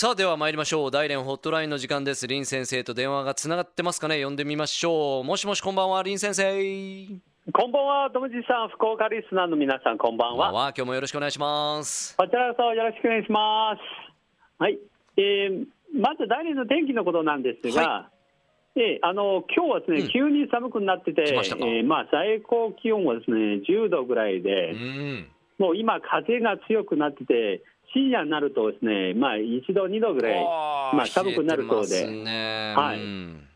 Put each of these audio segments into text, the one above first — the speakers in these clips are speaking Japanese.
さあでは参りましょう。大連ホットラインの時間です。林先生と電話がつながってますかね？呼んでみましょう。もしもしこんばんは。林先生。こんばんは、ともじさん、福岡リスナーの皆さん、こんばんは。は今日もよろしくお願いします。こちらこそよろしくお願いします。はい。えー、まず大連の天気のことなんですが、えーあの今日はですね、うん。急に寒くなってて、来まえーまあ、最高気温はですね10度ぐらいうで、ん。もう今、風が強くなってて、深夜になるとですね、まあ、1度、2度ぐらい、まあ、寒くなるそうで、ね。はい。うん。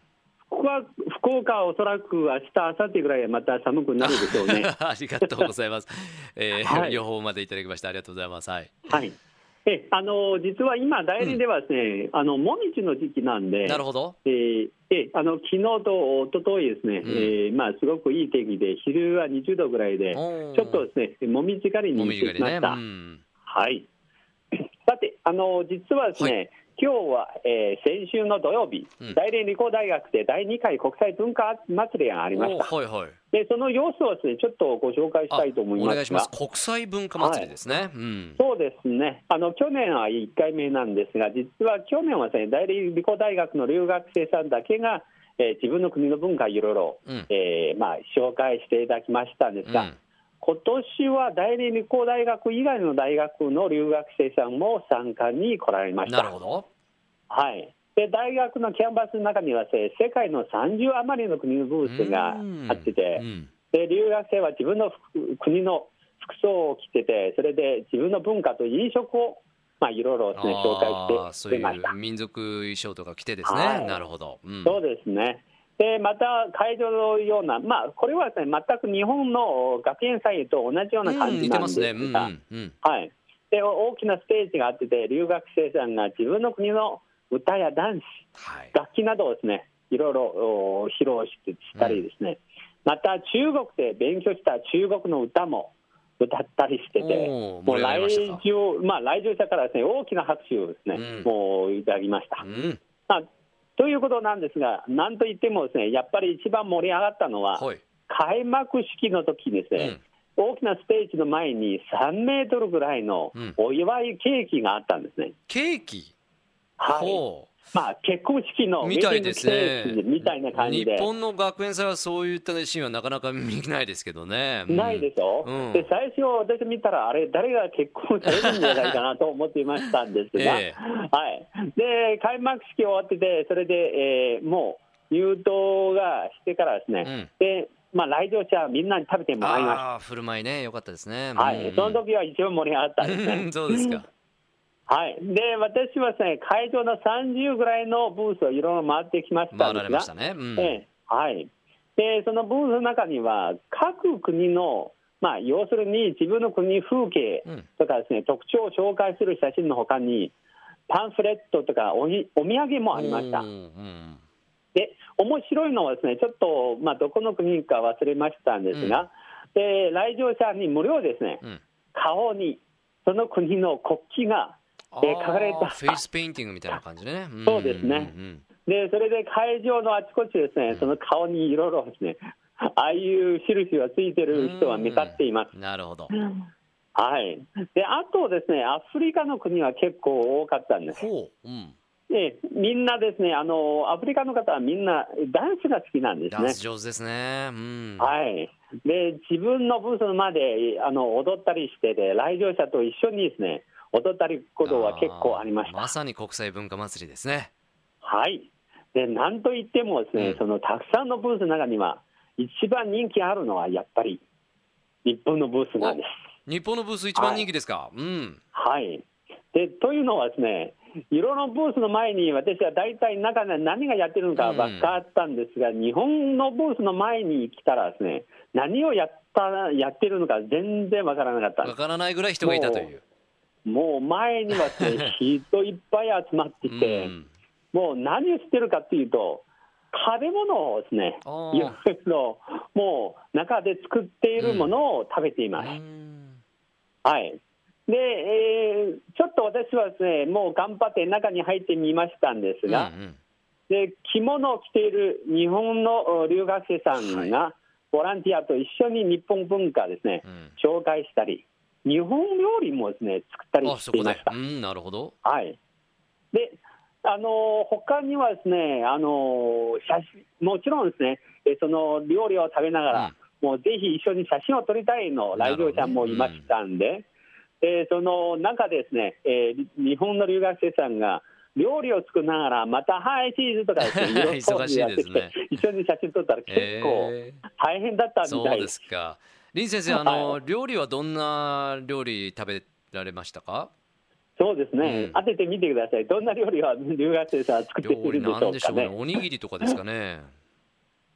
福岡福岡はおそらく明日明後日ぐらいはまた寒くなるでしょうね。ありがとうございます、えーはい。予報までいただきましてありがとうございます。はい。はい。え、あの実は今、代理ではですね、あのもみじの時期なんで、なるほど。えーえあの昨日と一昨日ですね、うん。えーまあすごくいい天気で、昼は20度ぐらいで、ちょっとですね、もみじ狩りにも行っみじ狩りね、てきました。うん、はい。さて、あの実はですね、今日は、えー先週の土曜日、うん。大連理工大学で第2回国際文化祭りがありました。おはいはい。で、その様子をですね、ちょっとご紹介したいと思いますが。お願いします国際文化祭りですね、うん。そうですね、あの去年は1回目なんですが、実は去年はですね、大理理工大学の留学生さんだけが、えー自分の国の文化、いろいろ、うん。えーまあ、紹介していただきましたんですが、うん今年は大理理工大学以外の大学の留学生さんも参加に来られました。なるほど。はい。で大学のキャンバスの中には世界の30余りの国のブースがあってて、うん。で留学生は自分の服国の服装を着てて、それで自分の文化と飲食を、まあ、いろいろですね、紹介してそういう。民族衣装とか着てですね、はい。なるほど、うん。そうですね。で、また会場のような、まあ、これはですね、全く日本の学園祭と同じような感じなんですが、うんうん、はい。で、大きなステージがあってて、留学生さんが自分の国の歌やダンス、はい。楽器などをですね、いろいろお披露したりですね、また中国で勉強した中国の歌も歌ったりしてて、もう来場、まあ、来場者からですね、大きな拍手をですね、うん。もういただきました。うん。まあ、ということなんですが、なんといってもですね、やっぱり一番盛り上がったのは、はい。開幕式の時にですね、大きなステージの前に3メートルぐらいのうん。お祝いケーキがあったんですね。ケーキ、はい。ほまあ、結婚式のうみたいですね。キみたいな感じで。日本の学園祭はそういったシーンはなかなか見ないですけどね、うん。ないでしょ、うん。で最初、私見たら、あれ、誰が結婚されるんじゃないかなと思っていましたんですが、ええ。はい、で開幕式終わってて、それで、えーもう入党がしてからですね、うん。でまあ、来場者、みんなに食べてもらいましああ振る舞いねよかったですね、た、はいうんその時は一番盛り上がったんですね。そうですかはい、で私はですね会場の30ぐらいのブースをいろいろ回ってきましたですが、れましたね、うん。ええ。はい、でそのブースの中には、各国の、まあ、要するに自分の国風景うん。とかですね、特徴を紹介する写真のほかに、パンフレットとかおにお土産もありました。うん。うん。で面白いのはですね、ちょっと、まあ、どこの国か忘れましたんですが、で来場者に無料ですね、うん。顔にその国の国旗が、え書かれた。フェイスペインティングみたいな感じね、ん。そうですね。うんうんでそれで会場のあちこちですね、その顔にいろいろですね、ああいう印がついてる人は目立っています。なるほど。はい、であとですね、アフリカの国は結構多かったんです。ほう、うん、でみんなですねあの、アフリカの方はみんなダンスが好きなんですね。ダン。ス上手ですね、うん、はい、で自分のブースのまであの踊ったりしてて、来場者と一緒にですね踊ったりことは結構ありました。まさに国際文化祭りですね。はい、でなんといってもですね、うん。そのたくさんのブースの中には、一番人気あるのはやっぱり日本のブースなんです。日本のブース一番人気ですか、うん。はい、でというのはですね、いろんなブースの前に、私は大体中で何がやってるのか分かったんですが、日本のブースの前に来たらですね、何をやったやってるのか全然分からなかったんです。わからないぐらい人がいたというもう前には人いっぱい集まってきて、うん。もう何をしてるかっていうと、食べ物をですね、いろいろもう中で作っているものを食べています。うん。はい。で、えーちょっと私はですね、もう頑張って中に入ってみましたんですが、うんうん。で着物を着ている日本のお留学生さんが、ボランティアと一緒に日本文化ですね、うん。紹介したり、日本料理もですね作ったりしていました。うんなるほど。はい。であの他にはですねあの写真もちろんですねえその料理を食べながら、もうぜひ一緒に写真を撮りたいの来場者もいましたんで、えその中でですね、えー日本の留学生さんが料理を作りながら、また、はい、チーズとかですね、いろいろ忙しいですね一緒に写真撮ったら結構えー。大変だったみそうでたいです。すか林先生あの、料理はどんな料理食べられましたか？そうですね、うん。当ててみてください。どんな料理は留学生さん作ってい料理るんでしなんでしょうね。ょうかね。おにぎりとかですかね。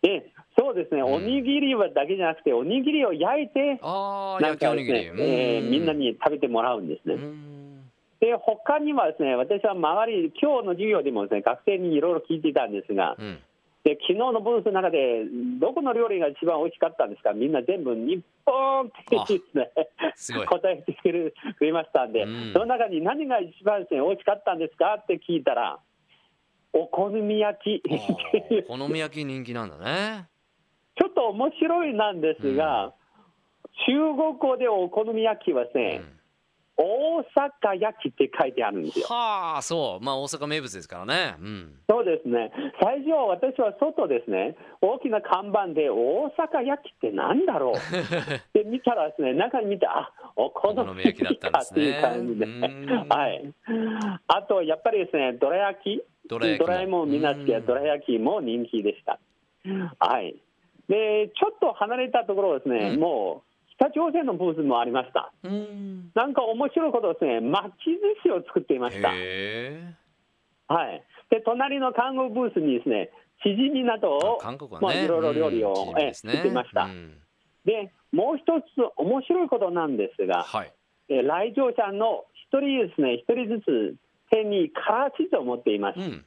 でそうですね、うん。おにぎりはだけじゃなくて、おにぎりを焼いて、ああなんか焼きおにぎり、えーみんなに食べてもらうんですね。うん。で、他にはですね、私は周り、今日の授業でもですね、学生にいろいろ聞いていたんですが、うんで昨日のブースの中で、どこの料理が一番美味しかったんですか、みんな全部、日本ってですね。すごい。答えてくれくれましたんで、うん。その中に何が一番です、ね、美味しかったんですか？って聞いたら、お好み焼き。お好み焼き人気なんだね。ちょっと面白いなんですが、中国語でお好み焼きはですね、大阪焼きって書いてあるんですよ。はあそう。まあ大阪名物ですからね。うん。そうですね、最初、私は外ですね、大きな看板で、大阪焼きってなんだろう。って見たらですね、中に見て、あお好みみ焼焼きだったんですねっていう感じで、うん。はい、あとやっぱりですね、どら焼き、どら焼きも。ドラえもんみんな好きなうん。どら焼きも人気でした。はい、でちょっと離れたところですね、うん。もう北朝鮮のブースもありました。うん。なんか面白いことですね、巻き寿司を作っていました。はい、で隣の韓国ブースにですね、チヂミなどを、韓国はまあ、ねいろいろ料理を、うんえ作っていました。うん。で、もう一つ面白いことなんですが、はい。え来場者の一人ですね、一人ずつ手にカラー地図を持っています。うん。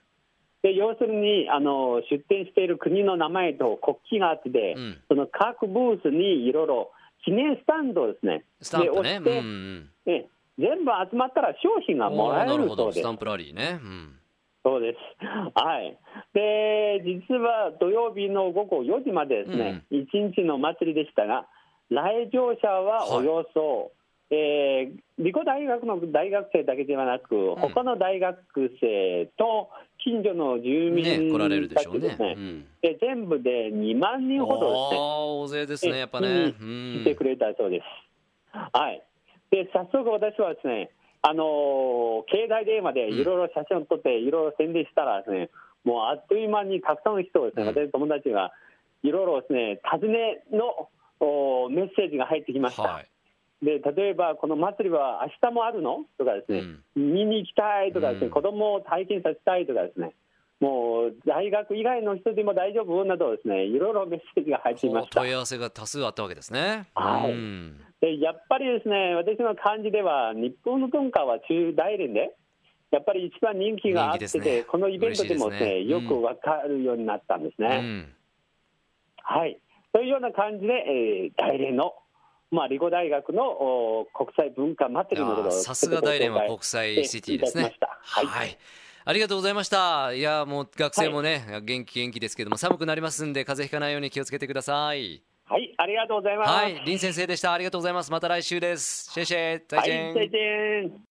で要するにあの出展している国の名前と国旗があって、うん。その各ブースにいろいろ記念スタンドをですね、スタンプね。うんうんえ全部集まったら商品がもらえるるそうですほど。スタ。ンプラリーね。うん。そうです。はい。で、実は土曜日の午後4時までですね、一日の祭りでしたが、来場者はおよそ、えー理工大学の大学生だけではなく、他の大学生と近所の住民ね来られるでたしょうね。うん。で全部で2万人ほどですね。大勢ですねやっぱね。えうん。来てくれたそうです。はい。で、早速私はですね、あのー携帯電話でいろいろ写真を撮って、いろいろ宣伝したらですね、もうあっという間にたくさんの人をですね、うん。私の友達がいろいろですね、尋ねのおメッセージが入ってきました。はいで例えば、この祭りは明日もあるの？とかですね、見に行きたいとかですね、うん。子供を体験させたいとかですね、もう大学以外の人でも大丈夫などですね、いろいろメッセージが入っていました。問。い合わせが多数あったわけですね。はい。うん。でやっぱりですね、私の感じでは、日本の文化は中大連で、やっぱり一番人気があってて、ねこのイベントでもですね、ね。よくわかるようになったんですね。うん。はい。というような感じで、えー大連の、まあ、理工大学のお国際文化祭りのことさすが大連は国際シティですね。はい。はい。ありがとうございました。いやもう学生もね元気元気ですけども寒くなりますんで風邪ひかないように気をつけてください。はい、ありがとうございます。はい林先生でした。ありがとうございます。また来週です。シェイシェイ。再はい、